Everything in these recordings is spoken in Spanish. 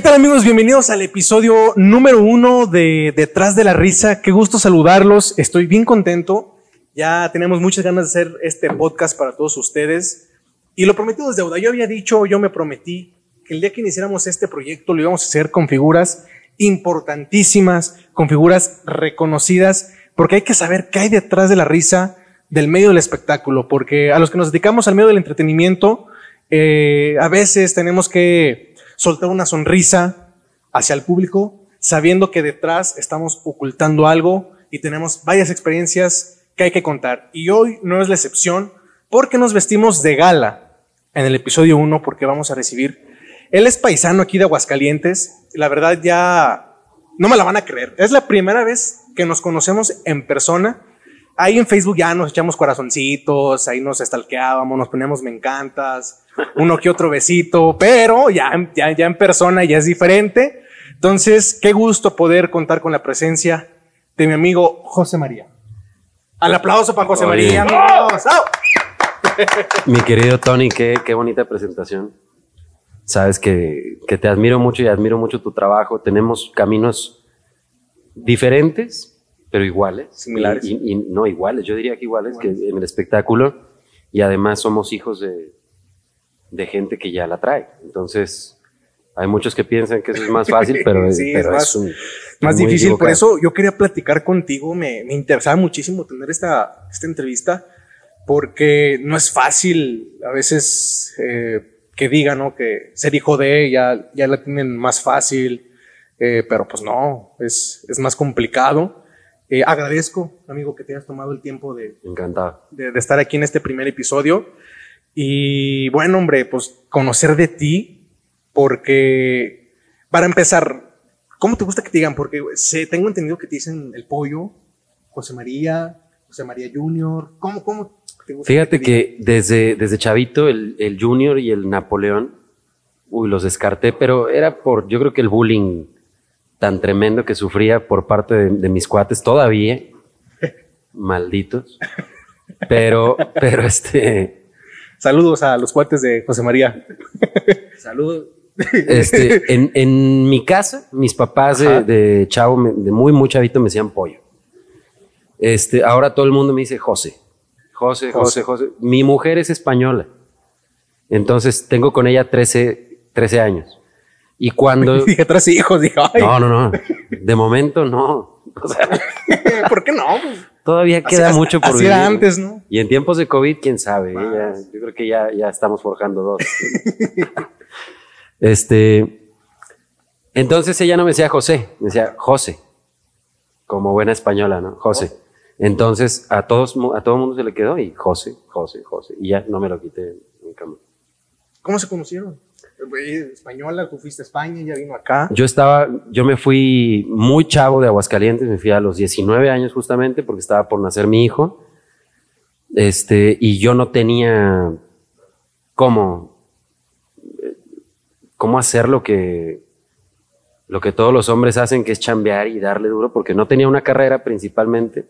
¿Qué tal amigos? Bienvenidos al episodio número uno de Detrás de la Risa. Qué gusto saludarlos. Estoy bien contento. Ya tenemos muchas ganas de hacer este podcast para todos ustedes. Y lo prometido es deuda. Yo había dicho, yo me prometí que el día que iniciáramos este proyecto lo íbamos a hacer con figuras importantísimas, con figuras reconocidas, porque hay que saber qué hay detrás de la risa del medio del espectáculo, porque a los que nos dedicamos al medio del entretenimiento, eh, a veces tenemos que soltar una sonrisa hacia el público, sabiendo que detrás estamos ocultando algo y tenemos varias experiencias que hay que contar. Y hoy no es la excepción porque nos vestimos de gala en el episodio 1 porque vamos a recibir. Él es paisano aquí de Aguascalientes. La verdad ya no me la van a creer. Es la primera vez que nos conocemos en persona. Ahí en Facebook ya nos echamos corazoncitos, ahí nos estalqueábamos, nos poníamos me encantas, uno que otro besito, pero ya, ya, ya en persona ya es diferente. Entonces, qué gusto poder contar con la presencia de mi amigo José María. Al aplauso para José María, amigos. Mi querido Tony, qué, qué bonita presentación. Sabes que, que, te admiro mucho y admiro mucho tu trabajo. Tenemos caminos diferentes, pero iguales. Similares. Y, y, no iguales, yo diría que iguales, iguales. que en el espectáculo. Y además somos hijos de, de gente que ya la trae. Entonces, hay muchos que piensan que eso es más fácil, pero, sí, pero es más, es un, más difícil. Por eso yo quería platicar contigo. Me, me interesaba muchísimo tener esta, esta entrevista porque no es fácil a veces eh, que digan ¿no? que ser hijo de ya, ya la tienen más fácil, eh, pero pues no, es, es más complicado. Eh, agradezco, amigo, que te hayas tomado el tiempo de, Encantado. de, de estar aquí en este primer episodio. Y bueno, hombre, pues conocer de ti, porque para empezar, ¿cómo te gusta que te digan? Porque sé, tengo entendido que te dicen el pollo, José María, José María Junior. ¿Cómo, cómo te gusta Fíjate te que desde, desde chavito el, el Junior y el Napoleón, uy, los descarté, pero era por, yo creo que el bullying tan tremendo que sufría por parte de, de mis cuates todavía, malditos. Pero, pero este, Saludos a los cuates de José María. Saludos. Este, en, en mi casa, mis papás de, chavo, me- de muy, muy chavito, me decían pollo. Este, ahora todo el mundo me dice José. José, José, José. Mi mujer es española. Entonces tengo con ella 13, 13 años. Y cuando. Dije tres hijos, dije, ay, No, no, no. De momento no. O sea, ¿por qué no? Todavía queda así- mucho por así vivir. era antes, ¿no? Y en tiempos de COVID, quién sabe. ¿eh? Ya- yo creo que ya, ya estamos forjando dos. este. Entonces ella no me decía José, me decía José. Como buena española, ¿no? José. Entonces a todos, a todo el mundo se le quedó y José, José, José. Y ya no me lo quité nunca más. ¿Cómo se conocieron? Española, tú fuiste a España, ya vino acá. Yo estaba, yo me fui muy chavo de Aguascalientes, me fui a los 19 años justamente porque estaba por nacer mi hijo. Este, y yo no tenía cómo, cómo hacer lo que, lo que todos los hombres hacen, que es chambear y darle duro, porque no tenía una carrera principalmente.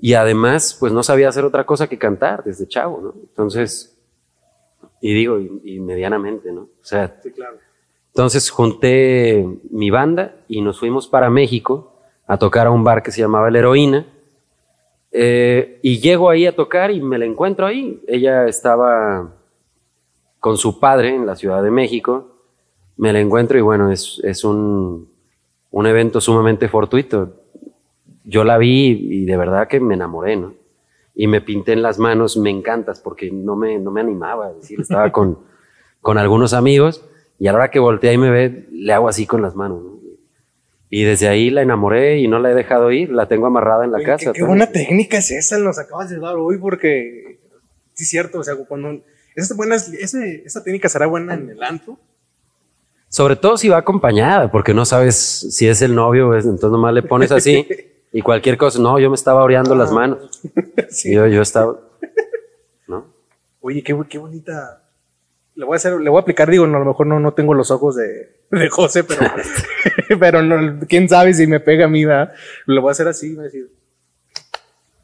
Y además, pues no sabía hacer otra cosa que cantar desde chavo, ¿no? Entonces, y digo, y, y medianamente, ¿no? O sea, Sí, claro. entonces junté mi banda y nos fuimos para México a tocar a un bar que se llamaba La Heroína. Eh, y llego ahí a tocar y me la encuentro ahí. Ella estaba con su padre en la Ciudad de México. Me la encuentro y bueno, es, es un, un evento sumamente fortuito. Yo la vi y de verdad que me enamoré, ¿no? Y me pinté en las manos, me encantas, porque no me, no me animaba a decir, estaba con, con algunos amigos y a la hora que voltea y me ve, le hago así con las manos. ¿no? Y desde ahí la enamoré y no la he dejado ir, la tengo amarrada en la Oye, casa. Qué, qué buena técnica es esa, nos acabas de dar hoy porque sí es cierto, o sea, cuando esa, buena, ese, esa técnica será buena en el antro. Sobre todo si va acompañada, porque no sabes si es el novio, es- entonces nomás le pones así y cualquier cosa. No, yo me estaba oreando las manos. Sí. Yo, yo estaba. ¿No? Oye, qué, qué bonita. Le voy a hacer, le voy a aplicar, digo, no, a lo mejor no, no tengo los ojos de, de José, pero, pero no, quién sabe si me pega a mí, ¿verdad? Le voy a hacer así, voy a decir,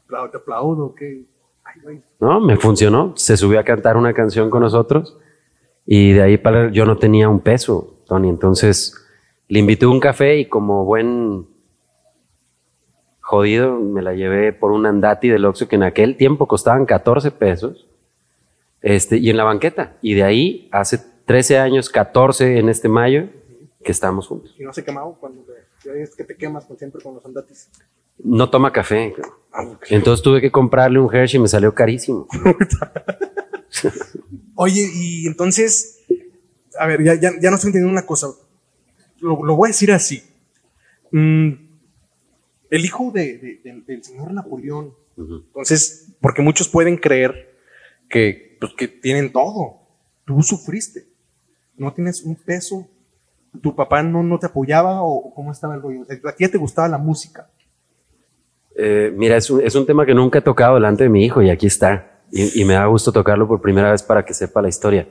"Aplau- te aplaudo, ¿qué? Ay, güey. No, me funcionó. Se subió a cantar una canción con nosotros y de ahí para yo no tenía un peso. Tony. Entonces le invité un café y como buen jodido me la llevé por un andati del Oxxo que en aquel tiempo costaban 14 pesos. Este, y en la banqueta. Y de ahí, hace 13 años, 14 en este mayo, que estamos juntos. ¿Y no se quemado cuando te, es que te quemas con, siempre con los andatis? No toma café. Entonces tuve que comprarle un Hershey y me salió carísimo. Oye, y entonces, a ver, ya, ya, ya no estoy entendiendo una cosa. Lo, lo voy a decir así. Mm, el hijo de, de, de, del señor Napoleón. Entonces, porque muchos pueden creer que, pues, que tienen todo. Tú sufriste. No tienes un peso. ¿Tu papá no, no te apoyaba o cómo estaba el rollo? ¿A ti te gustaba la música? Eh, mira, es un, es un, tema que nunca he tocado delante de mi hijo y aquí está. Y, y, me da gusto tocarlo por primera vez para que sepa la historia.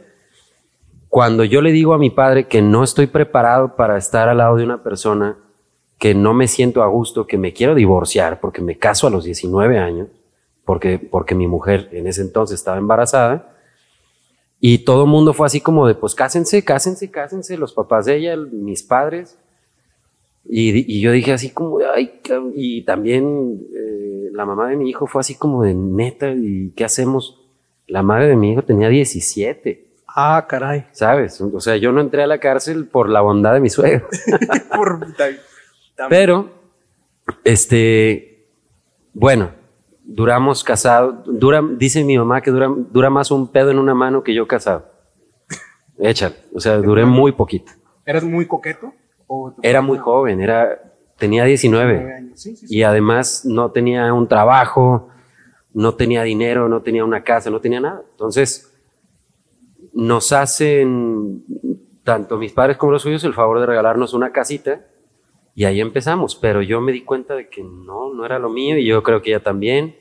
Cuando yo le digo a mi padre que no estoy preparado para estar al lado de una persona, que no me siento a gusto, que me quiero divorciar porque me caso a los 19 años, porque, porque mi mujer en ese entonces estaba embarazada, y todo el mundo fue así como de, pues cásense, cásense, cásense, los papás de ella, mis padres. Y, y yo dije así como, ay, y también eh, la mamá de mi hijo fue así como de neta, ¿y qué hacemos? La madre de mi hijo tenía 17. Ah, caray. ¿Sabes? O sea, yo no entré a la cárcel por la bondad de mi suegro. por, Pero, este, bueno, duramos casados, dura, dice mi mamá que dura, dura más un pedo en una mano que yo casado. Échale, o sea, duré muy poquito. ¿Eras muy coqueto? O era muy joven, era, tenía 19. Años. Sí, sí, sí. Y además no tenía un trabajo, no tenía dinero, no tenía una casa, no tenía nada. Entonces, nos hacen, tanto mis padres como los suyos, el favor de regalarnos una casita y ahí empezamos, pero yo me di cuenta de que no, no era lo mío y yo creo que ella también.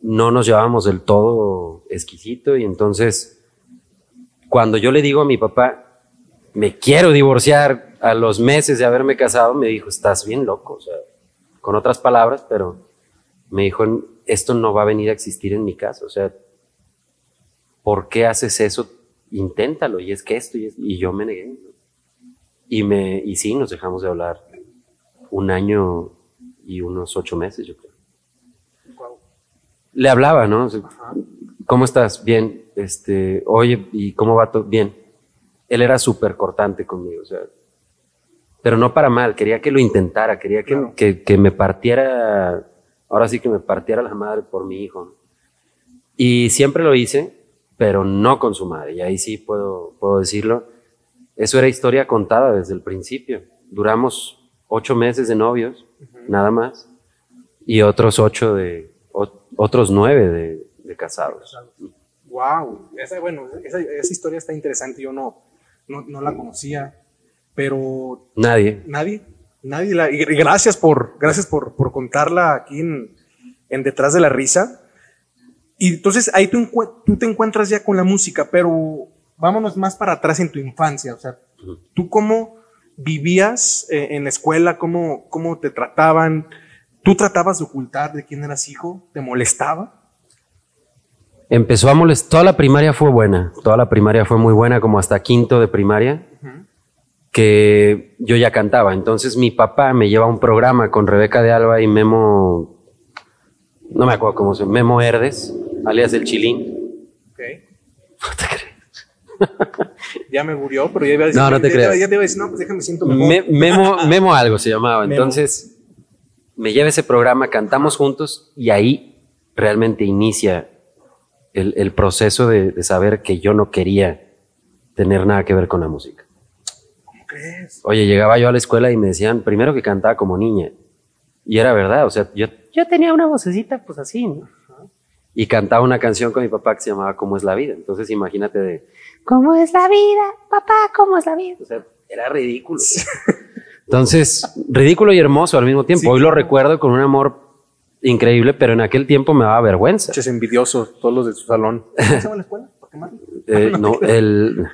No nos llevábamos del todo exquisito y entonces cuando yo le digo a mi papá, me quiero divorciar a los meses de haberme casado, me dijo, estás bien loco, o sea, con otras palabras, pero me dijo, esto no va a venir a existir en mi casa, o sea, ¿por qué haces eso? Inténtalo, y es que esto, y, es, y yo me negué. Y, me, y sí, nos dejamos de hablar un año y unos ocho meses, yo creo. Wow. Le hablaba, ¿no? O sea, ¿Cómo estás? Bien. Este, oye, ¿y cómo va todo? Bien. Él era súper cortante conmigo, o sea, pero no para mal, quería que lo intentara, quería que, Claro. que, que me partiera, ahora sí que me partiera la madre por mi hijo. ¿no? Y siempre lo hice, pero no con su madre, y ahí sí puedo, puedo decirlo. Eso era historia contada desde el principio. Duramos ocho meses de novios, nada más, y otros ocho de, o- otros nueve de, de casados. Wow. Esa, bueno, esa, esa historia está interesante. Yo no, no, no la conocía, pero Nadie. nadie, nadie la. Y gracias por, gracias por, por contarla aquí en, en Detrás de la Risa. Y entonces ahí tú, tú te encuentras ya con la música, pero vámonos más para atrás en tu infancia. O sea, ¿tú cómo vivías eh, en la escuela? ¿Cómo, ¿Cómo te trataban? ¿Tú tratabas de ocultar de quién eras hijo? ¿Te molestaba? Empezó a molestar. Toda la primaria fue buena. Toda la primaria fue muy buena, como hasta quinto de primaria, que yo ya cantaba. Entonces mi papá me lleva a un programa con Rebeca de Alba y Memo. No me acuerdo cómo se llama. Memo Herdes, alias el Chilín. Ok. Ya me murió, pero ya iba a decir. No, no te ya, creas. Ya te iba a decir, no, pues déjame siento mejor. Me- Memo, Memo algo se llamaba. Memo. Entonces me lleva ese programa, cantamos juntos y ahí realmente inicia el, el proceso de, de saber que yo no quería tener nada que ver con la música. ¿Cómo crees? Oye, llegaba yo a la escuela y me decían primero que cantaba como niña. Y era verdad, o sea, yo, yo tenía una vocecita pues así, ¿no? Y cantaba una canción con mi papá que se llamaba ¿Cómo es la vida? Entonces imagínate de, ¿Cómo es la vida? Papá, ¿cómo es la vida? o sea, era ridículo. Entonces, ridículo y hermoso al mismo tiempo. Sí, Hoy lo recuerdo con un amor increíble, pero en aquel tiempo me daba vergüenza. Pinches envidiosos, todos los de su salón. ¿Cómo se llama la escuela? Eh, no, el,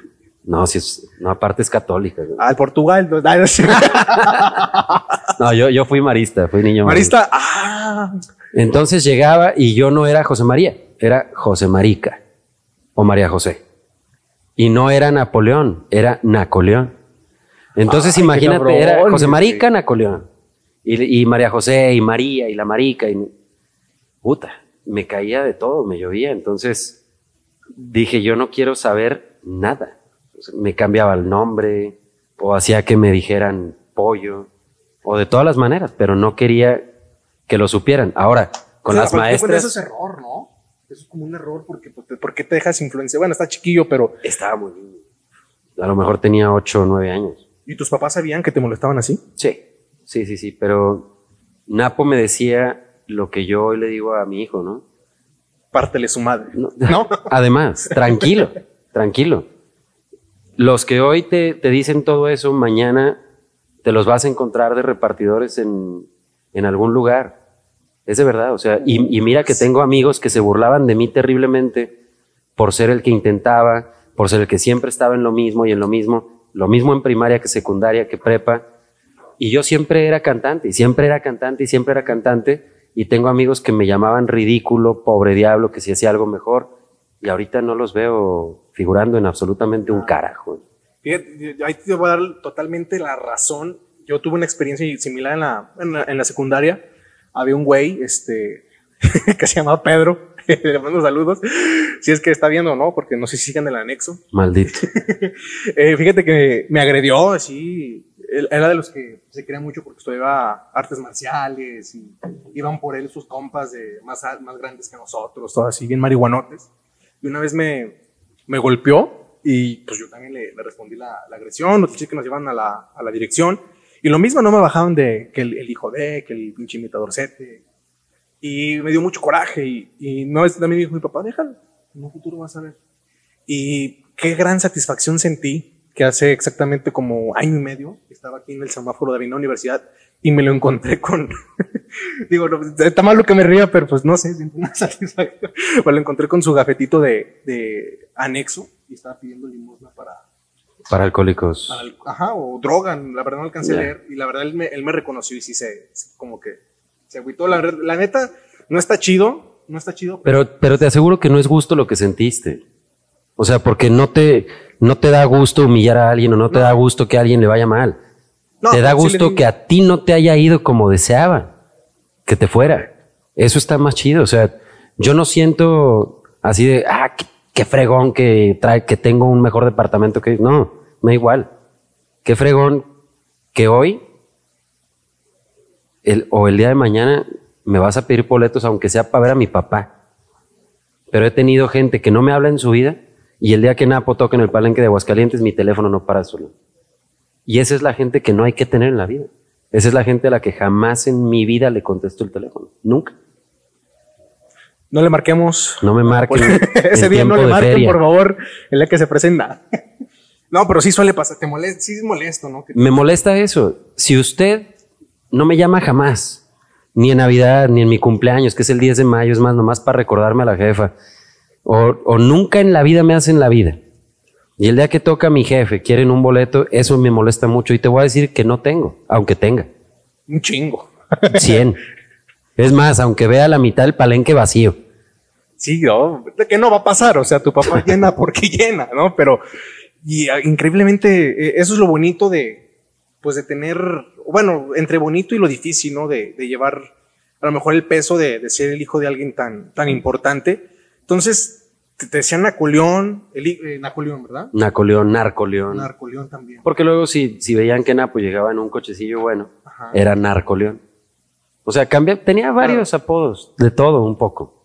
no, si es, no, aparte es católica. Ah, el Portugal. no, no, no. No, yo, yo fui marista, fui niño Marista. Ah. Entonces llegaba y yo no era José María, era José Marica o María José. Y no era Napoleón, era Nacoleón. Entonces Ay, imagínate, era José. Marica Napoleón. Y, y María José, y María, y la Marica. Y, puta, me caía de todo, me llovía. Entonces dije, yo no quiero saber nada. Me cambiaba el nombre, o hacía que me dijeran pollo, o de todas las maneras, pero no quería que lo supieran. Ahora, con Sí, las maestras, es error, ¿no? Eso es como un error porque, pues, ¿por qué te dejas influencia? Bueno, está chiquillo, pero estaba muy niño. A lo mejor tenía ocho o nueve años. ¿y tus papás sabían que te molestaban así? Sí, sí, sí, sí, pero Napo me decía lo que yo hoy le digo a mi hijo, ¿no? Pártele su madre. No. ¿No? Además, tranquilo, tranquilo. Los que hoy te, te dicen todo eso, mañana te los vas a encontrar de repartidores en, en algún lugar. Es de verdad, o sea, y, y mira que tengo amigos que se burlaban de mí terriblemente por ser el que intentaba, por ser el que siempre estaba en lo mismo y en lo mismo, lo mismo en primaria que secundaria, que prepa. Y yo siempre era cantante, y siempre era cantante, y siempre era cantante. Y tengo amigos que me llamaban ridículo, pobre diablo, que si hacía algo mejor. Y ahorita no los veo figurando en absolutamente un carajo. Fíjate, ahí te voy a dar totalmente la razón. Yo tuve una experiencia similar en la, en la, en la secundaria. Había un güey este, que se llamaba Pedro. Le mando saludos. Si es que está viendo o no, porque no sé si sigan el anexo. Maldito. Eh, fíjate que me agredió así. Era de los que se creía mucho porque estudiaba artes marciales y iban por él sus compas de más, más grandes que nosotros, todos así, bien marihuanotes. Y una vez me, me golpeó y pues yo también le, le respondí la, la agresión. Los chicos que nos llevan a la, a la dirección. Y lo mismo no me bajaban de que el, el hijo de, que el pinche imitador sete. Y me dio mucho coraje. Y, y no es también dijo mi papá, déjalo. En un futuro vas a ver. Y qué gran satisfacción sentí que hace exactamente como año y medio estaba aquí en el semáforo de Avenida Universidad y me lo encontré con. Digo, no, está mal lo que me ría, pero pues no sé, siento una satisfacción. Pues lo encontré con su gafetito de, de anexo y estaba pidiendo limosna para, Para alcohólicos. para ajá, o droga, la verdad no alcancé a leer y la verdad él me, él me reconoció y sí se, como que se agüitó. La, la neta, no está chido, no está chido, Pero, pero te aseguro que no es gusto lo que sentiste. O sea, porque no te, no te da gusto humillar a alguien o no te da gusto que a alguien le vaya mal. No, te da gusto que a ti no te haya ido como deseaba, que te fuera. Eso está más chido. O sea, yo no siento así de, ah, qué, qué fregón que trae, que tengo un mejor departamento que, no, me da igual. Qué fregón que hoy el, o el día de mañana me vas a pedir boletos, aunque sea para ver a mi papá. Pero he tenido gente que no me habla en su vida y el día que Napo toca en el palenque de Aguascalientes, mi teléfono no para solo. Y esa es la gente que no hay que tener en la vida. Esa es la gente a la que jamás en mi vida le contesto el teléfono. Nunca. No le marquemos. No me marquen. Ese en día no tiempo le de marquen, feria. por favor, el día que se presenta. No, pero sí suele pasar, te molesta, sí es molesto, ¿no? Me molesta eso. Si usted no me llama jamás, ni en Navidad, ni en mi cumpleaños, que es el 10 de mayo, es más, nomás para recordarme a la jefa, o, o nunca en la vida me hacen la vida. Y el día que toca mi jefe, quieren un boleto, eso me molesta mucho. Y te voy a decir que no tengo, aunque tenga. Un chingo. 100. es más, aunque vea la mitad del palenque vacío. Sí, no, que no va a pasar, o sea, tu papá llena porque llena, ¿no? Pero, y ah, increíblemente, eh, eso es lo bonito de, pues de tener, bueno, entre bonito y lo difícil, ¿no? De, de llevar a lo mejor el peso de, de ser el hijo de alguien tan, tan importante. Entonces, te, te decían Napoleón, el, eh, Napoleón, ¿verdad? Nacoleón, Narcoleón. Narcoleón también. Porque luego si, si veían que Napo llegaba en un cochecillo bueno, Ajá. era Narcoleón. O sea, cambia, tenía varios apodos, de todo un poco.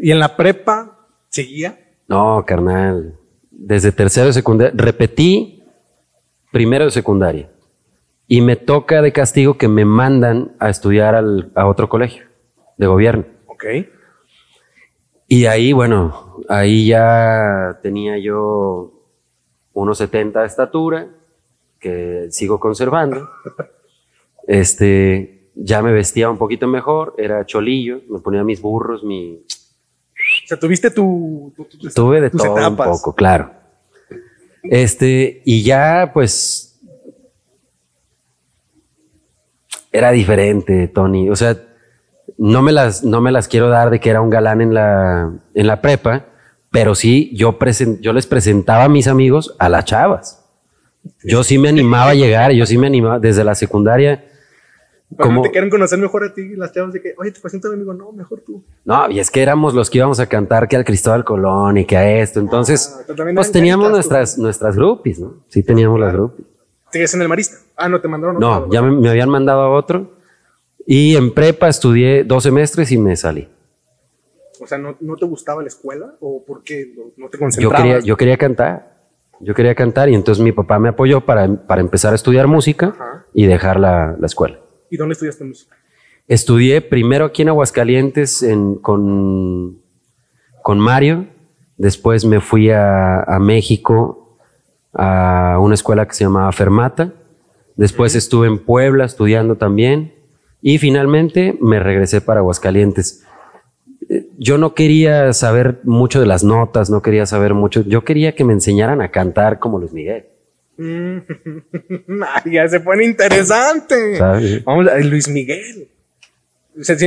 Y en la prepa, seguía. No, carnal. Desde tercero de secundaria, repetí primero de secundaria. Y me toca de castigo que me mandan a estudiar al- a otro colegio de gobierno. Ok. Y ahí, bueno, ahí ya tenía yo unos 70 de estatura, que sigo conservando. Este, ya me vestía un poquito mejor, era cholillo, me ponía mis burros, mi... O sea, tuviste tu, tu- tu- Tuve de tus todo un etapas. poco, claro. Este, y ya, pues, era diferente, Tony. O sea, no me las, no me las quiero dar de que era un galán en la, en la prepa, pero sí, yo, presen- yo les presentaba a mis amigos a las chavas. Yo sí me animaba a llegar, yo sí me animaba desde la secundaria. Como, te quieren conocer mejor a ti, las chavas de que, oye, te presento a mi amigo, no, mejor tú. no, y es que éramos los que íbamos a cantar que al Cristóbal Colón y que a esto. Entonces, Ah, tú también pues teníamos tú. nuestras, nuestras groupies, ¿no? Sí, teníamos las groupies. ¿Sigues en el marista? Ah, no, te mandaron. a No, otro, ya me, me habían mandado a otro. Y en prepa estudié dos semestres y me salí. O sea, ¿no, ¿no te gustaba la escuela? ¿O por qué no, te Yo concentrabas? quería, yo quería cantar. Yo quería cantar y entonces mi papá me apoyó para, para empezar a estudiar música Ajá. y dejar la, la escuela. ¿Y dónde estudiaste música? Estudié primero aquí en Aguascalientes en- con, con Mario. Después me fui a, a México a una escuela que se llamaba Fermata. Después estuve en Puebla estudiando también. Y finalmente me regresé para Aguascalientes. Eh, Yo no quería saber mucho de las notas, no quería saber mucho. Yo quería que me enseñaran a cantar como Luis Miguel. Mm, Ay, ya se pone interesante. Vamos a Luis Miguel.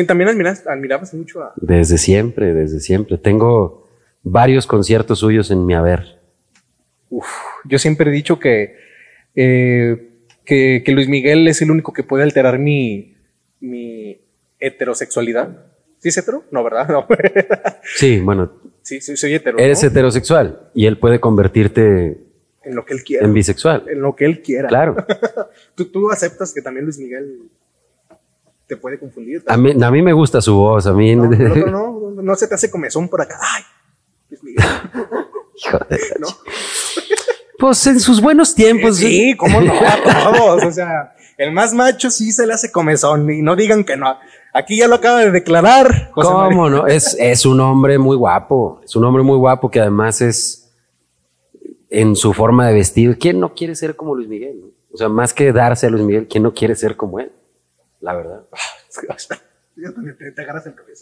También admiras- admirabas mucho a. Desde siempre, desde siempre. Tengo varios conciertos suyos en mi haber. Uf, yo siempre he dicho que, eh, que, que Luis Miguel es el único que puede alterar mi, mi heterosexualidad. ¿Sí es hetero? No, ¿verdad? No. Sí, bueno, sí, sí, soy hetero. eres ¿no? heterosexual y él puede convertirte En lo que él quiera. en bisexual. En lo que él quiera. Claro. ¿Tú, tú aceptas que también Luis Miguel te puede confundir. A mí, a mí me gusta su voz, a mí... No, no, no, no, no se te hace comezón por acá. Ay, Luis Miguel. Hijo de- ¿no? Pues en sus buenos tiempos. sí, cómo no, a todos. O sea, el más macho sí se le hace comezón y no digan que no. Aquí ya lo acaba de declarar. José María. ¿Cómo no? Es, es un hombre muy guapo. Es un hombre muy guapo que además es en su forma de vestir. ¿Quién no quiere ser como Luis Miguel? no? O sea, más que darse a Luis Miguel, ¿quién no quiere ser como él? La verdad.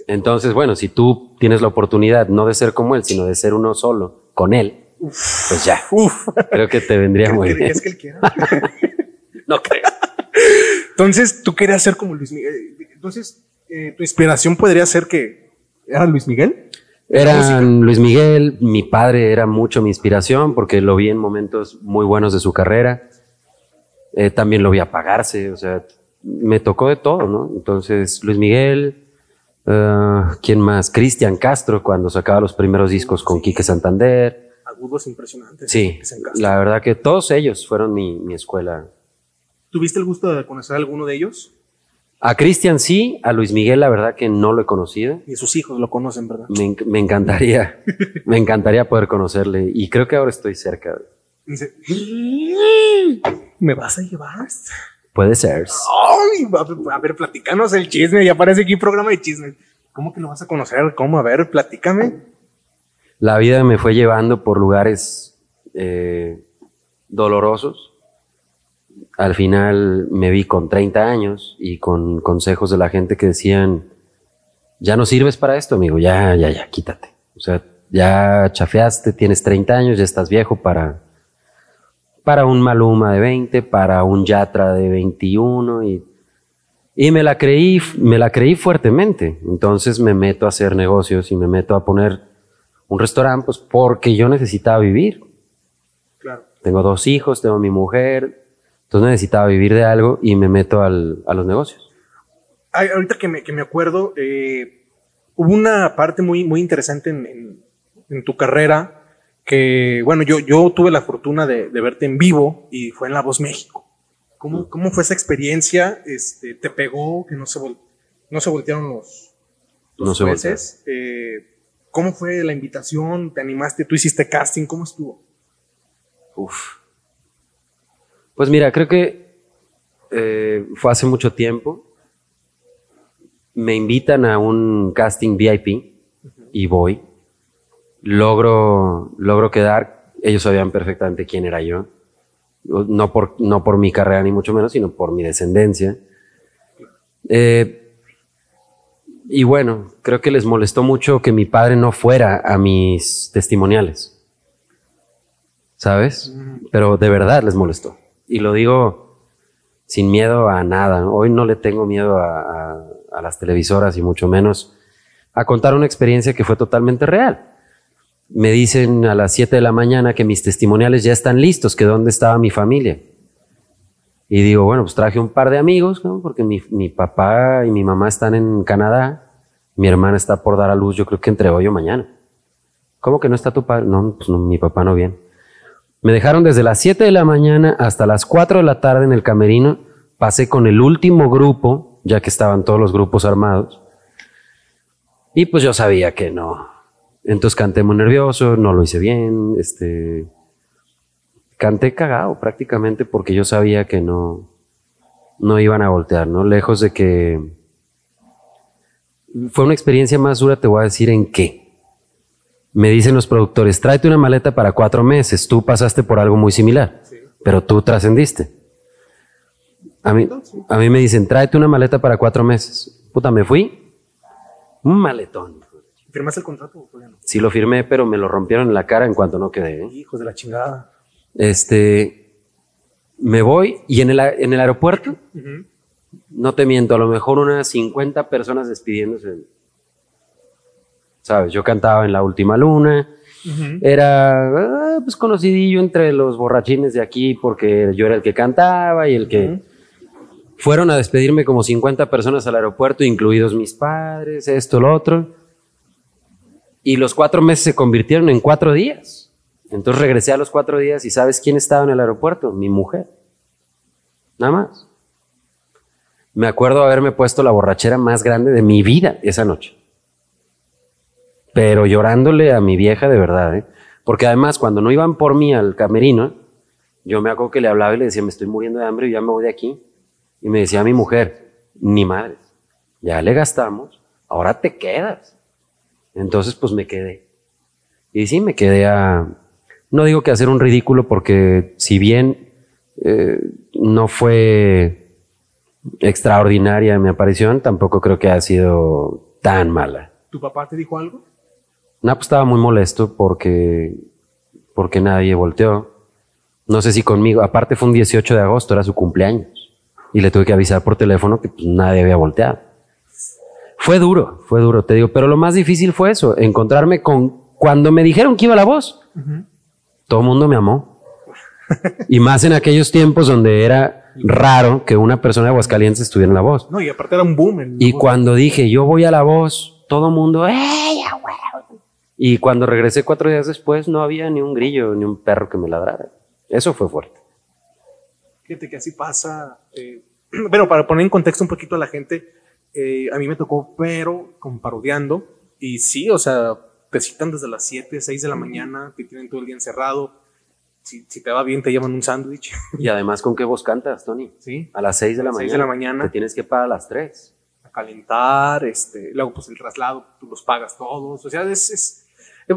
Entonces, bueno, si tú tienes la oportunidad no de ser como él, sino de ser uno solo con él, pues ya. Uf. Creo que te vendría muy bien. ¿Crees que él quiera? No creo. Entonces, tú querías ser como Luis Miguel. Entonces, eh, tu inspiración podría ser que era Luis Miguel. Eran Luis Miguel, mi padre era mucho mi inspiración porque lo vi en momentos muy buenos de su carrera. Eh, también lo vi apagarse, o sea, me tocó de todo, ¿no? Entonces, Luis Miguel, eh, ¿quién más? Cristian Castro, cuando sacaba los primeros discos con Quique Santander. Agudos impresionantes. Sí, la verdad que todos ellos fueron mi, mi escuela. ¿Tuviste el gusto de conocer a alguno de ellos? A Cristian sí, a Luis Miguel la verdad que no lo he conocido. Y sus hijos lo conocen, ¿verdad? Me, enc- me encantaría, me encantaría poder conocerle y creo que ahora estoy cerca. Dice, ¿me vas a llevar? Puede ser. Ay, a, ver, platicanos el chisme. Ya parece aquí programa de chismes. ¿Cómo que lo vas a conocer? ¿Cómo? A ver, platícame. La vida me fue llevando por lugares eh, dolorosos. Al final me vi con 30 años y con consejos de la gente que decían, ya no sirves para esto, amigo, ya, ya, ya, quítate. O sea, ya chafeaste, tienes 30 años, ya estás viejo para, para un Maluma de 20, para un Yatra de 21 y, y me la creí, me la creí fuertemente. Entonces me meto a hacer negocios y me meto a poner un restaurante, pues porque yo necesitaba vivir. Claro. Tengo dos hijos, tengo mi mujer, entonces necesitaba vivir de algo y me meto al- a los negocios. Ay, ahorita que me, que me acuerdo, eh, hubo una parte muy, muy interesante en, en- en tu carrera que, bueno, yo, yo tuve la fortuna de, de verte en vivo y fue en La Voz México. ¿Cómo, cómo fue esa experiencia? Este, ¿Te pegó que no se, vol- no se voltearon los, los No se jueces? Eh, ¿Cómo fue la invitación? ¿Te animaste? ¿Tú hiciste casting? ¿Cómo estuvo? Uf. Pues mira, creo que eh, fue hace mucho tiempo. Me invitan a un casting VIP y voy. Logro, logro quedar. Ellos sabían perfectamente quién era yo. No por, no por mi carrera ni mucho menos, sino por mi descendencia. Eh, y bueno, creo que les molestó mucho que mi padre no fuera a mis testimoniales. ¿Sabes? Pero de verdad les molestó. Y lo digo sin miedo a nada. Hoy no le tengo miedo a, las televisoras y mucho menos a contar una experiencia que fue totalmente real. me dicen a las 7 de la mañana que mis testimoniales ya están listos, que dónde estaba mi familia. Y digo, bueno, pues traje un par de amigos, porque mi, mi papá y mi mamá están en Canadá, mi hermana está por dar a luz, yo creo que entre hoy o mañana. ¿Cómo que no está tu padre? No, pues no, mi papá no viene. Me dejaron desde las 7 de la mañana hasta las 4 de la tarde en el camerino. Pasé con el último grupo, ya que estaban todos los grupos armados. Y pues yo sabía que no. Entonces canté muy nervioso, no lo hice bien, este canté cagado prácticamente porque yo sabía que no no iban a voltear, ¿no? Lejos de que fue una experiencia más dura, te voy a decir en qué. Me dicen los productores, tráete una maleta para cuatro meses, tú pasaste por algo muy similar, pero tú trascendiste. A mí, a mí me dicen, tráete una maleta para cuatro meses. Puta, me fui, un maletón. ¿Firmaste el contrato o no? Sí lo firmé, pero me lo rompieron en la cara en cuanto no quedé. ¿eh? Hijos de la chingada. Este, me voy y en el, en el aeropuerto, no te miento, a lo mejor unas 50 personas despidiéndose. ¿Sabes? Yo cantaba en La Última Luna. Era ah, pues conocidillo entre los borrachines de aquí porque yo era el que cantaba y el que... Fueron a despedirme como 50 personas al aeropuerto, incluidos mis padres, esto, lo otro. Y los cuatro meses se convirtieron en cuatro días. Entonces regresé a los cuatro días y ¿sabes quién estaba en el aeropuerto? Mi mujer. Nada más. Me acuerdo haberme puesto la borrachera más grande de mi vida esa noche. Pero llorándole a mi vieja de verdad, ¿eh? Porque además cuando no iban por mí al camerino, yo me acuerdo que le hablaba y le decía, me estoy muriendo de hambre y ya me voy de aquí. Y me decía a mi mujer, ni madre, ya le gastamos, ahora te quedas. Entonces pues me quedé. Y sí, me quedé a, no digo que hacer un ridículo porque si bien eh, no fue extraordinaria mi aparición, tampoco creo que haya sido tan mala. ¿Tu papá te dijo algo? Napo estaba muy molesto porque, porque nadie volteó. No sé si conmigo, aparte fue un 18 de agosto, era su cumpleaños. Y le tuve que avisar por teléfono que pues, nadie había volteado. Fue duro, fue duro, te digo, pero lo más difícil fue eso, encontrarme con, cuando me dijeron que iba la voz, todo el mundo me amó. y más en aquellos tiempos donde era raro que una persona de Aguascalientes estuviera en la voz. No, y aparte era un boom. en- Y cuando dije, yo voy a la voz, todo el mundo, ¡ey, a huevo! Y cuando regresé cuatro días después, no había ni un grillo, ni un perro que me ladrara. Eso fue fuerte. Fíjate que así pasa. eh, bueno, para poner en contexto un poquito a la gente, eh, a mí me tocó, pero como parodiando. Y sí, o sea, te citan desde las 7, 6 de la mañana, te tienen todo el día encerrado. Si, si te va bien, te llevan un sándwich. Y además, ¿con qué voz cantas, Tony? ¿Sí? A las seis de la de la mañana. Te tienes que parar a las tres. A calentar, este, luego pues el traslado, tú los pagas todos. O sea, es, es,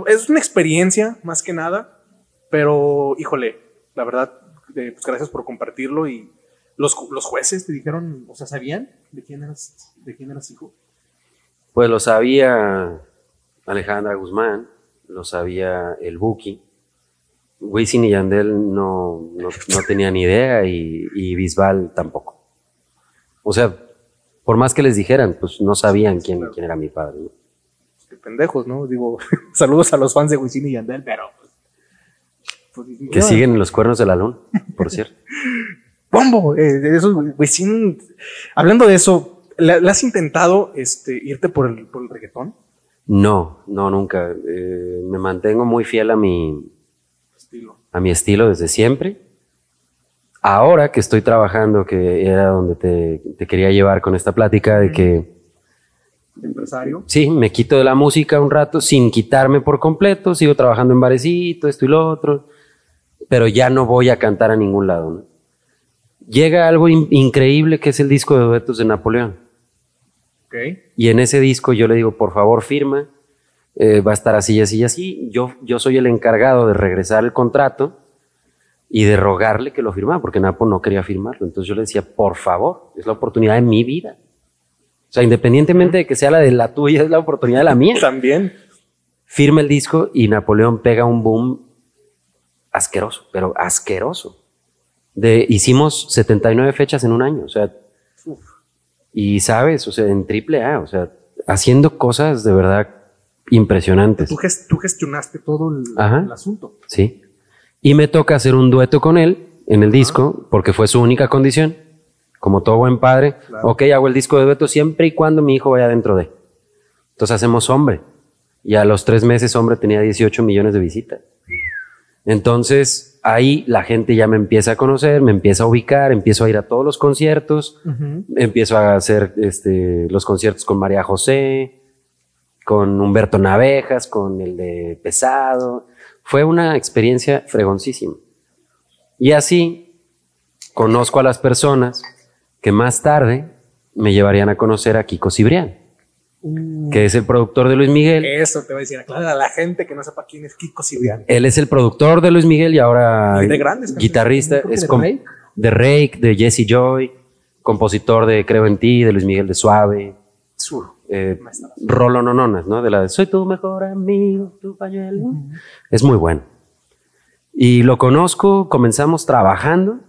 es una experiencia más que nada. Pero, híjole, la verdad, eh, pues gracias por compartirlo. Y los, los jueces te dijeron, o sea, ¿sabían de quién eras, de quién eras hijo? Pues lo sabía Alejandra Guzmán, lo sabía el Buki. Wisin y Yandel no, no, no tenían ni idea y, y Bisbal tampoco. O sea, por más que les dijeran, pues no sabían quién, quién era mi padre. ¿no? Qué pendejos, ¿no? Digo, saludos a los fans de Wisin y Yandel, pero... pues, pues, Que no, siguen en los cuernos de la luna, por cierto. Bombo, eh, de esos Wisin... Hablando de eso, ¿le, le has intentado este, irte por el, por el reggaetón? No, no, nunca. Eh, me mantengo muy fiel a mi, Estilo. a mi estilo desde siempre. Ahora que estoy trabajando, que era donde te, te quería llevar con esta plática de que Empresario. sí, me quito de la música un rato sin quitarme por completo, sigo trabajando en barecito, esto y lo otro, pero ya no voy a cantar a ningún lado. ¿no? Llega algo in- increíble que es el disco de duetos de Napoleón. Ok. Y en ese disco yo le digo, por favor, firma, eh, va a estar así, así, y así. Yo, yo soy el encargado de regresar el contrato y de rogarle que lo firmara, porque Napo no quería firmarlo. Entonces yo le decía, por favor, es la oportunidad de mi vida. O sea, independientemente de que sea la de la tuya, es la oportunidad de la mía. También. Firma el disco y Napoleón pega un boom asqueroso, pero asqueroso. De, hicimos 79 fechas en un año, o sea, y sabes, o sea, en triple A, o sea, haciendo cosas de verdad impresionantes. Tú, ges- tú gestionaste todo el, Ajá. el asunto. Sí. Y me toca hacer un dueto con él en el disco, porque fue su única condición. Como todo buen padre, Claro. ok, hago el disco de dueto siempre y cuando mi hijo vaya dentro de. Entonces hacemos Hombre. Y a los tres meses Hombre tenía 18 millones de visitas. Entonces ahí la gente ya me empieza a conocer, me empieza a ubicar, empiezo a ir a todos los conciertos, empiezo a hacer este, los conciertos con María José, con Humberto Navejas, con el de Pesado. Fue una experiencia fregoncísima. Y así conozco a las personas que más tarde me llevarían a conocer a Kiko Cibrián, que es el productor de Luis Miguel. Eso te voy a decir, aclara a la gente que no sepa quién es Kiko Cibrián. Él es el productor de Luis Miguel y ahora Y de grandes guitarrista, es de Rake. de Rake, de Jesse Joy, compositor de Creo en ti, de Luis Miguel de Suave, Sur. eh, Rolo Nononas, ¿no? De la de Soy tu mejor amigo, tu pañuelo. Es muy bueno. Y lo conozco, comenzamos trabajando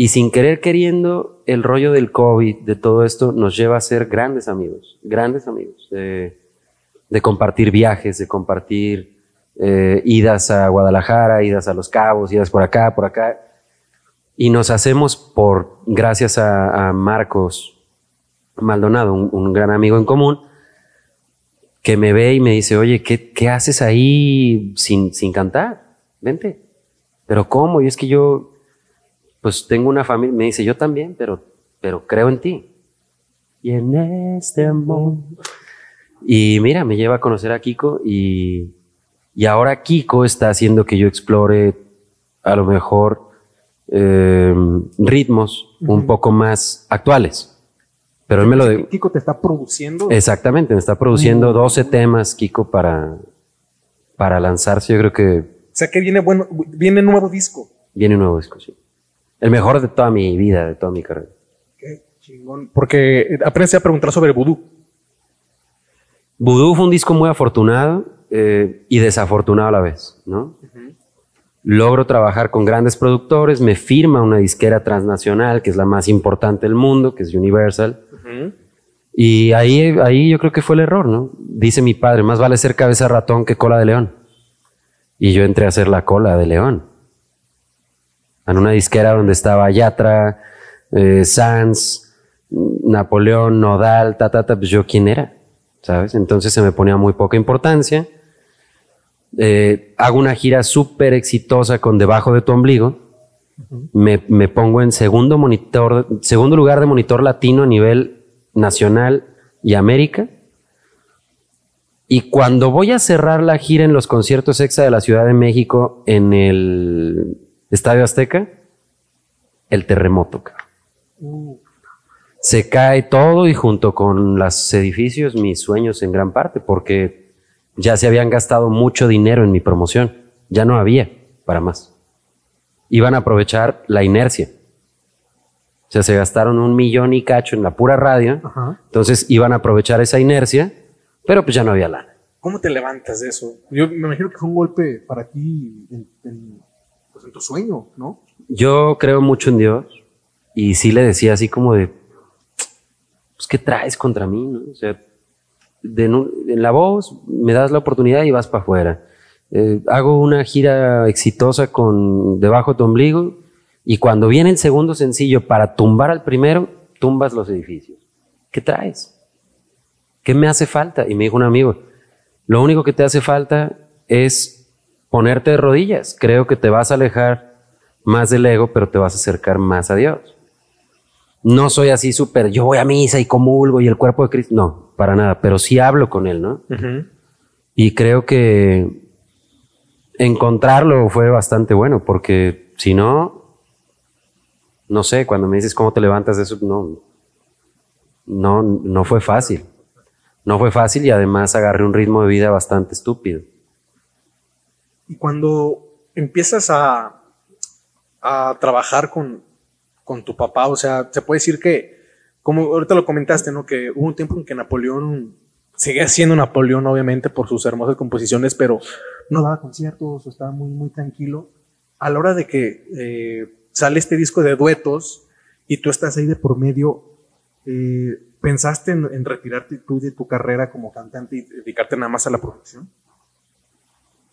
y sin querer queriendo, el rollo del COVID, de todo esto, nos lleva a ser grandes amigos, grandes amigos, de, compartir viajes, de compartir eh, idas a Guadalajara, idas a Los Cabos, idas por acá, por acá. Y nos hacemos por, gracias a, Marcos Maldonado, un, un gran amigo en común, que me ve y me dice, oye, ¿qué, qué haces ahí sin, sin cantar? Vente. Pero ¿cómo? Y es que yo, pues tengo una familia, me dice, yo también, pero, pero creo en ti. Y en este amor. Y mira, me lleva a conocer a Kiko y, y ahora Kiko está haciendo que yo explore a lo mejor eh, ritmos un poco más actuales. Pero él me lo de, Kiko te está produciendo. Exactamente, me está produciendo 12 temas, Kiko, para, para lanzarse. Yo creo que O sea que viene bueno, viene nuevo disco. viene un nuevo disco, sí. El mejor de toda mi vida, de toda mi carrera. Qué chingón. Porque apenas te iba a preguntar sobre Voodoo. Voodoo fue un disco muy afortunado eh, y desafortunado a la vez, ¿no? Logro trabajar con grandes productores, me firma una disquera transnacional, que es la más importante del mundo, que es Universal. Y ahí, ahí yo creo que fue el error, ¿no? Dice mi padre, más vale ser cabeza ratón que cola de león. Y yo entré a hacer la cola de león. En una disquera donde estaba Yatra, eh, Sanz, Napoleón, Nodal, ta, ta, ta, pues yo quién era, ¿sabes? Entonces se me ponía muy poca importancia. Eh, hago una gira súper exitosa con Debajo de tu ombligo. me, me pongo en segundo monitor, segundo lugar de monitor latino a nivel nacional y América. Y cuando voy a cerrar la gira en los conciertos EXA de la Ciudad de México en el Estadio Azteca, el terremoto. cabrón. Se cae todo y junto con los edificios mis sueños en gran parte, porque ya se habían gastado mucho dinero en mi promoción. Ya no había para más. Iban a aprovechar la inercia. O sea, se gastaron un millón y cacho en la pura radio. Ajá. Entonces iban a aprovechar esa inercia, pero pues ya no había lana. ¿Cómo te levantas de eso? Yo me imagino que fue un golpe para ti en, en, pues en tu sueño, ¿no? Yo creo mucho en Dios y sí le decía así como de, pues, ¿qué traes contra mí? O sea, en la voz me das la oportunidad y vas para afuera. Eh, hago una gira exitosa con Debajo de tu ombligo y cuando viene el segundo sencillo para tumbar al primero, tumbas los edificios. ¿Qué traes? ¿Qué me hace falta? Y me dijo un amigo, lo único que te hace falta es ponerte de rodillas. Creo que te vas a alejar más del ego, pero te vas a acercar más a Dios. No soy así súper, yo voy a misa y comulgo y el cuerpo de Cristo. No, para nada, pero sí hablo con Él, ¿no? Y creo que encontrarlo fue bastante bueno, porque si no, no sé, cuando me dices cómo te levantas de eso, no, no, no fue fácil. No fue fácil y además agarré un ritmo de vida bastante estúpido. Y cuando empiezas a, a trabajar con, con tu papá, o sea, se puede decir que, como ahorita lo comentaste, ¿no? Que hubo un tiempo en que Napoleón seguía siendo Napoleón, obviamente, por sus hermosas composiciones, pero no daba conciertos, estaba muy, muy tranquilo. A la hora de que eh, sale este disco de duetos y tú estás ahí de por medio, eh, ¿pensaste en, en retirarte tú de tu carrera como cantante y dedicarte nada más a la producción?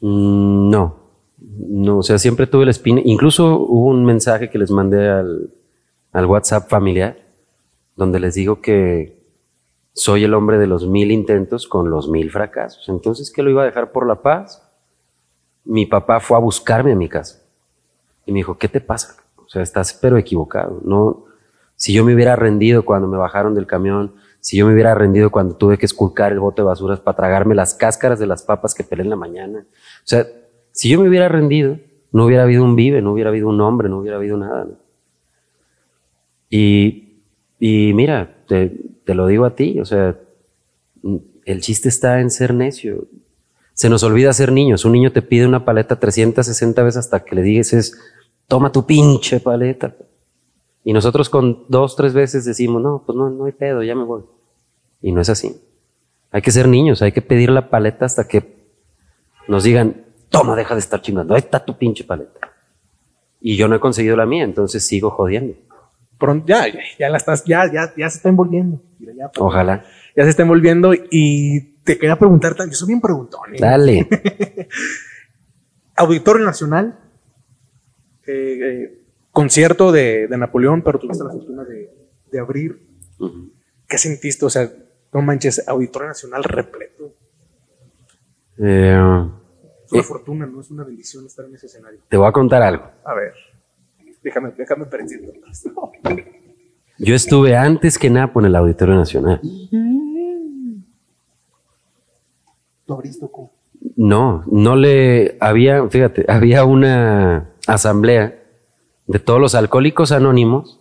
Mm, no, no, o sea, siempre tuve la espina. Incluso hubo un mensaje que les mandé al, al WhatsApp familiar, donde les digo que soy el hombre de los mil intentos con los mil fracasos. Entonces, ¿qué lo iba a dejar por la paz? Mi papá fue a buscarme a mi casa y me dijo, ¿qué te pasa? O sea, estás pero equivocado. No, si yo me hubiera rendido cuando me bajaron del camión, si yo me hubiera rendido cuando tuve que esculcar el bote de basuras para tragarme las cáscaras de las papas que pelé en la mañana. O sea, si yo me hubiera rendido, no hubiera habido un vive, no hubiera habido un hombre, no hubiera habido nada. Y, y mira, te, te lo digo a ti, o sea, el chiste está en ser necio. Se nos olvida ser niños. Un niño te pide una paleta 360 veces hasta que le dices, toma tu pinche paleta. Y nosotros con dos, tres veces decimos, no, pues no, no hay pedo, ya me voy. Y no es así. Hay que ser niños, hay que pedir la paleta hasta que nos digan, toma, deja de estar chingando, ahí está tu pinche paleta. Y yo no he conseguido la mía, entonces sigo jodiendo. Pronto, ya, ya, ya la estás, ya, ya, ya se está envolviendo. Mira, ya, Ojalá. ya se está envolviendo y te quería preguntar, yo soy bien preguntón. ¿eh? Dale. Auditorio Nacional, eh, eh, concierto de, de Napoleón, pero tuviste la fortuna de, de abrir. ¿Qué sentiste? O sea, no manches, Auditorio Nacional repleto. Eh, Es una Eh. fortuna, no es una bendición estar en ese escenario. te voy a contar algo. A ver, déjame, déjame percibir. Yo estuve antes que Napo en el Auditorio Nacional. ¿Lo abriste? No, no le había, fíjate, había una asamblea de todos los alcohólicos anónimos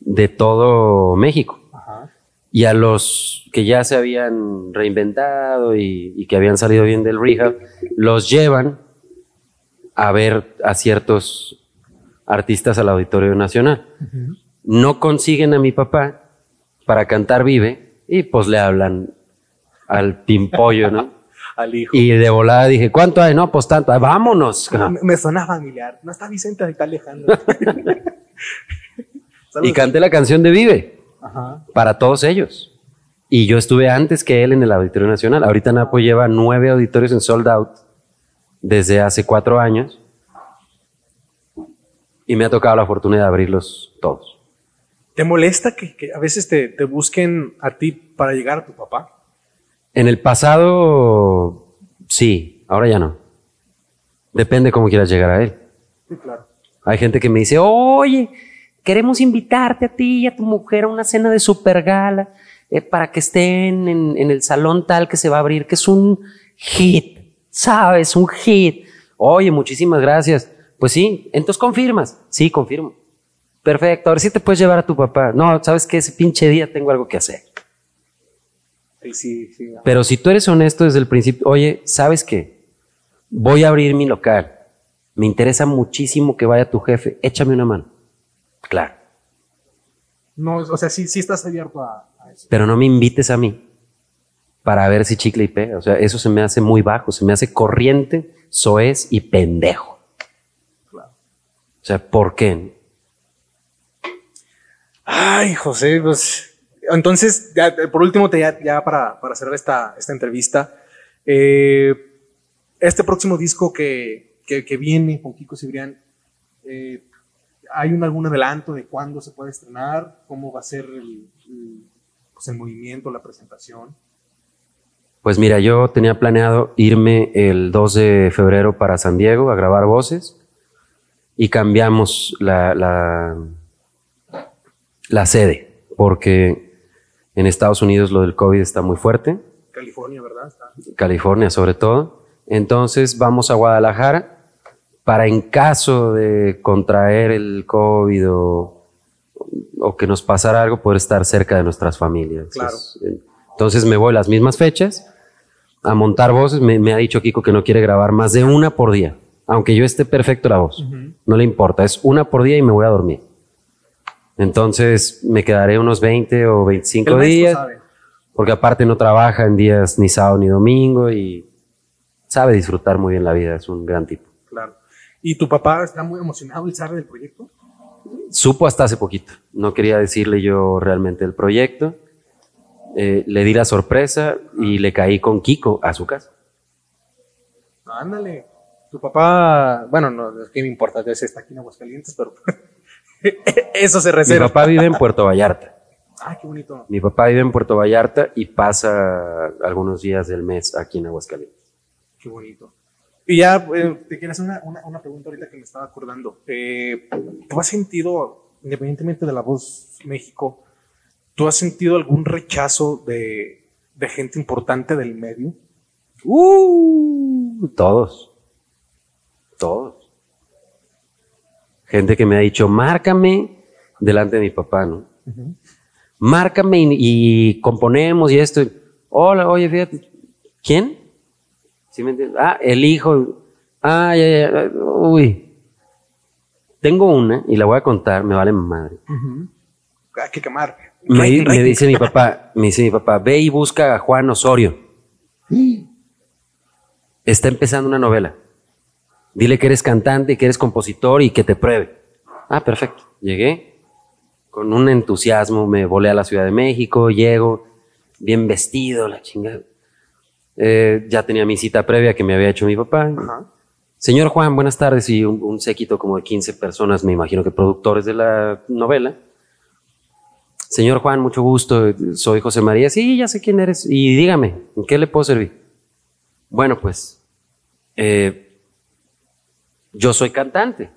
de todo México. Y a los que ya se habían reinventado y, y que habían salido bien del rehab, los llevan a ver a ciertos artistas al Auditorio Nacional. No consiguen a mi papá para cantar Vive y pues le hablan al pimpollo, ¿no? Al hijo. Y de volada dije, ¿cuánto hay? No, pues tanto. Ah, vámonos. Me, me suena familiar. No está Vicente, está Alejandro. Y canté la canción de Vive Ajá. para todos ellos. Y yo estuve antes que él en el Auditorio Nacional. Ahorita Napo lleva nueve auditorios en sold out desde hace cuatro años. Y me ha tocado la fortuna de abrirlos todos. ¿Te molesta que, que a veces te, te busquen a ti para llegar a tu papá? En el pasado, sí, ahora ya no. Depende cómo quieras llegar a él. Sí, claro. Hay gente que me dice, oye, queremos invitarte a ti y a tu mujer a una cena de super gala eh, para que estén en, en el salón tal que se va a abrir, que es un hit, ¿sabes? Un hit. Oye, muchísimas gracias. Pues sí, entonces confirmas. Sí, confirmo. Perfecto, ahora sí te puedes llevar a tu papá. No, sabes que ese pinche día tengo algo que hacer. Sí, sí, sí. Pero si tú eres honesto desde el principio, oye, ¿sabes qué? Voy a abrir mi local. Me interesa muchísimo que vaya tu jefe. Échame una mano. Claro. No, o sea, sí, sí estás abierto a, a eso. Pero no me invites a mí para ver si chicle y pega. O sea, eso se me hace muy bajo. Se me hace corriente, soez y pendejo. Claro. O sea, ¿por qué? Ay, José, pues. Entonces, ya, por último, te- ya, ya para, para cerrar esta, esta entrevista, eh, este próximo disco que, que, que viene con Kiko Cibrián, eh, ¿hay un, algún adelanto de cuándo se puede estrenar? ¿Cómo va a ser el, el, pues, el movimiento, la presentación? Pues mira, yo tenía planeado irme el 2 de febrero para San Diego a grabar voces y cambiamos la, la, la sede porque en Estados Unidos lo del COVID está muy fuerte, California, ¿verdad? Está- California sobre todo. Entonces vamos a Guadalajara para en caso de contraer el COVID o, o que nos pasara algo, poder estar cerca de nuestras familias. Claro. Es- Entonces me voy las mismas fechas a montar voces. Me, me ha dicho Kiko que no quiere grabar más de una por día, aunque yo esté perfecto la voz. No le importa, es una por día y me voy a dormir. Entonces me quedaré unos 20 o 25 El maestro días, porque aparte no trabaja en días ni sábado ni domingo y sabe disfrutar muy bien la vida, es un gran tipo. Claro. ¿Y tu papá está muy emocionado y sabe del proyecto? Supo hasta hace poquito, no quería decirle yo realmente el proyecto, eh, le di la sorpresa y le caí con Kiko a su casa. Ándale. Tu papá, bueno, no, es que me importa, ese está aquí en Aguascalientes, pero eso se Mi reserva. papá vive en Puerto Vallarta. Ah, qué bonito. Mi papá vive en Puerto Vallarta y pasa algunos días del mes aquí en Aguascalientes. Qué bonito. Y ya, eh, te quiero hacer una, una, una pregunta ahorita que me estaba acordando. Eh, ¿Tú has sentido, independientemente de la voz México, ¿tú has sentido algún rechazo de, de gente importante del medio? Uh, todos. Todos. Gente que me ha dicho, márcame delante de mi papá, ¿no? Márcame y, y componemos y esto. Hola, oye, fíjate. ¿Quién? ¿Sí me entiendes? Ah, el hijo. Ah, ya, ya. Uy. Tengo una y la voy a contar, me vale madre. Hay que quemar. Me, Rating, me rating. dice mi papá, me dice mi papá, ve y busca a Juan Osorio. Está empezando una novela. Dile que eres cantante, que eres compositor y que te pruebe. Ah, perfecto. Llegué con un entusiasmo, me volé a la Ciudad de México, llego bien vestido, la chingada. Eh, ya tenía mi cita previa que me había hecho mi papá. Ajá. Señor Juan, buenas tardes. Y un, un séquito como de 15 personas, me imagino que productores de la novela. Señor Juan, mucho gusto. Soy José María. Sí, ya sé quién eres. Y dígame, ¿en qué le puedo servir? Bueno, pues, eh, yo soy cantante.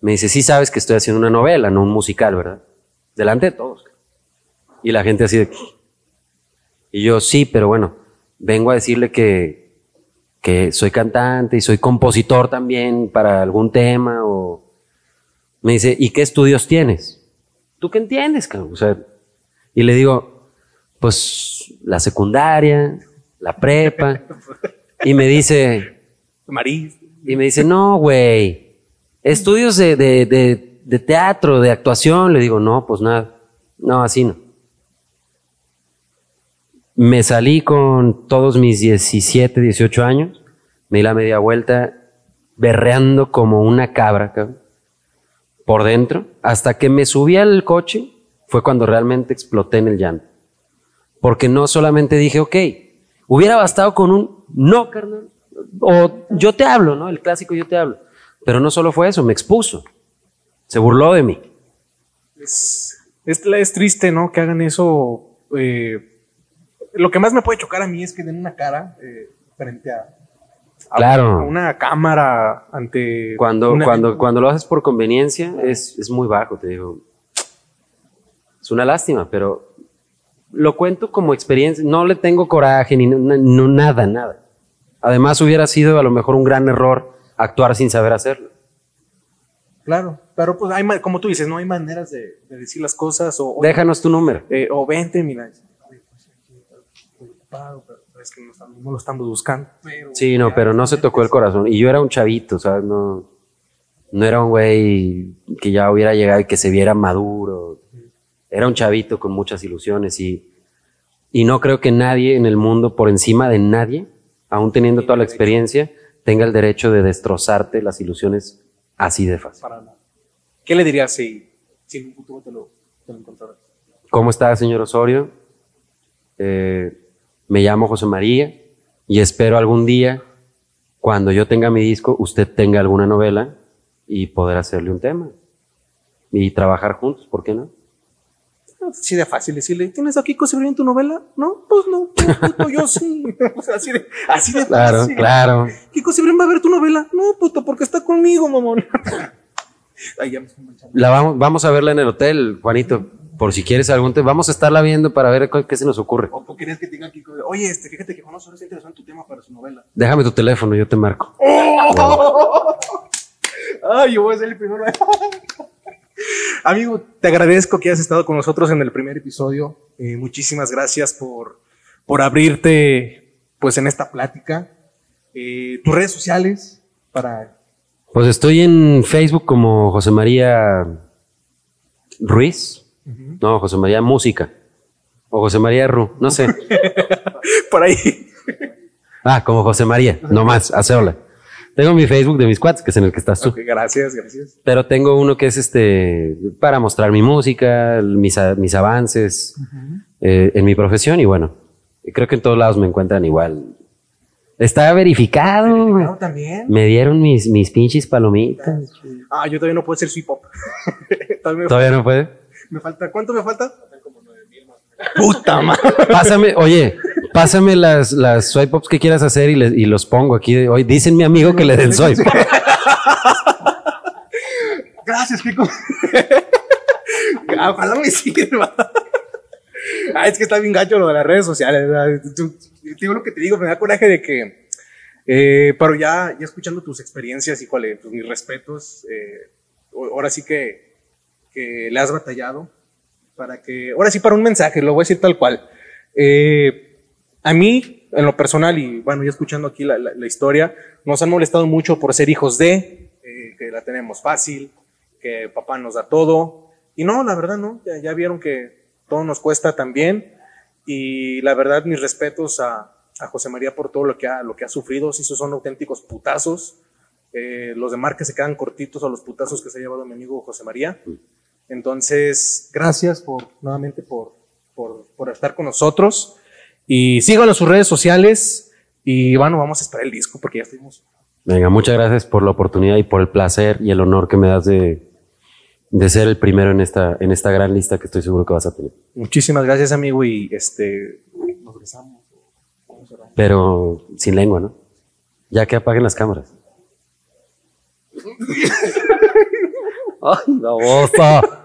Me dice, sí sabes que estoy haciendo una novela, no un musical, ¿verdad? Delante de todos. Y la gente así de... Y yo, sí, pero bueno, vengo a decirle que, que soy cantante y soy compositor también para algún tema o... Me dice, ¿y qué estudios tienes? ¿Tú qué entiendes, cabrón? O sea, y le digo, pues la secundaria, la prepa. Y me dice, Marí. y me dice, no, güey, estudios de, de, de, de teatro, de actuación. Le digo, no, pues nada, no, así no. Me salí con todos mis 17, 18 años, me di la media vuelta berreando como una cabra, cabrón, por dentro, hasta que me subí al coche, fue cuando realmente exploté en el llanto. Porque no solamente dije, ok, hubiera bastado con un no, carnal, o yo te hablo, ¿no? El clásico yo te hablo. Pero no solo fue eso, me expuso. Se burló de mí. Es, es, triste, ¿no? Que hagan eso. eh, lo que más me puede chocar a mí es que den una cara eh, frente a, a- Claro. a una cámara ante. Cuando, cuando, cuando lo haces por conveniencia es, es muy bajo, te digo. Es una lástima, pero lo cuento como experiencia. No le tengo coraje ni no- no- nada, nada. Además hubiera sido a lo mejor un gran error actuar sin saber hacerlo. Claro, pero pues hay, como tú dices, no hay maneras de, de decir las cosas o, o, Déjanos tu número. eh, o vente, mira. Oye, pues, pero es que no, estamos- no lo estamos buscando. Pero, Sí, no, pero no se tocó el corazón. Y yo era un chavito, ¿sabes? No, no era un güey que ya hubiera llegado y que se viera maduro. Era un chavito con muchas ilusiones y, y no creo que nadie en el mundo, por encima de nadie, aún teniendo toda la experiencia, tenga el derecho de destrozarte las ilusiones así de fácil. Para nada. ¿Qué le dirías si, si en un futuro te lo, te lo encontraras? ¿Cómo está, señor Osorio? Eh, me llamo José María y espero algún día, cuando yo tenga mi disco, usted tenga alguna novela y poder hacerle un tema y trabajar juntos, ¿por qué no? Sí, de fácil decirle, ¿tienes aquí Cibrián en tu novela? No, pues no, pues, pues, yo sí. Así de, así de Claro, fácil. claro. ¿Kiko Cibrián va a ver tu novela? No, puto, porque está conmigo, mamón. La vamos, vamos a verla en el hotel, Juanito, por si quieres algún tema. Vamos a estarla viendo para ver qué, qué se nos ocurre. O o querías que te diga Kiko, oye, este, fíjate que Juan Osorio está interesado en tu tema para su novela. Déjame tu teléfono, yo te marco. Ay, yo voy a ser el primero. Amigo, te agradezco que hayas estado con nosotros en el primer episodio. Eh, muchísimas gracias por, por abrirte pues en esta plática. Eh, tus redes sociales para Pues estoy en Facebook como José María Ruiz. No, José María Música. O José María Ru, no sé. por ahí. Ah, como José María, no más, hacerla. Tengo mi Facebook de mis cuates, que es en el que estás tú. Gracias, gracias. Pero tengo uno que es este para mostrar mi música, mis, mis avances. eh, en mi profesión y bueno, creo que en todos lados me encuentran igual. Está verificado. Claro, también. Me dieron mis, mis pinches palomitas. Ah, yo todavía no puedo ser sweet pop. todavía me, ¿Todavía no puede? me falta. ¿Cuánto me falta? Puta madre. Pásame, oye, pásame las, las swipe ups que quieras hacer y, les- y los pongo aquí. Hoy dicen mi amigo que le den swipe. Gracias, Kiko. Ojalá me sirva. Ah, es que está bien gacho lo de las redes sociales. ¿verdad? Te digo lo que te digo, me da coraje de que. eh, pero ya, ya escuchando tus experiencias, híjole, pues mis respetos. eh, ahora sí que, que le has batallado. Para que. Ahora sí, para un mensaje, lo voy a decir tal cual. Eh, a mí, en lo personal, y bueno, ya escuchando aquí la, la- la historia, nos han molestado mucho por ser hijos de, eh, que la tenemos fácil, que papá nos da todo. Y no, la verdad no, ya, ya vieron que todo nos cuesta también. Y la verdad, mis respetos a, a José María por todo lo que ha, lo que ha sufrido. Sí, esos son auténticos putazos. Eh, los de marca se quedan cortitos a los putazos que se ha llevado mi amigo José María. Entonces, gracias por, nuevamente por, por, por estar con nosotros. Y síganlo en sus redes sociales. Y bueno, vamos a esperar el disco porque ya estuvimos. Venga, muchas gracias por la oportunidad y por el placer y el honor que me das de, de ser el primero en esta, en esta gran lista que estoy seguro que vas a tener. Muchísimas gracias, amigo. Y este, nos besamos. Pero sin lengua, ¿no? Ya que apaguen las cámaras. ¡Ay, la bosta!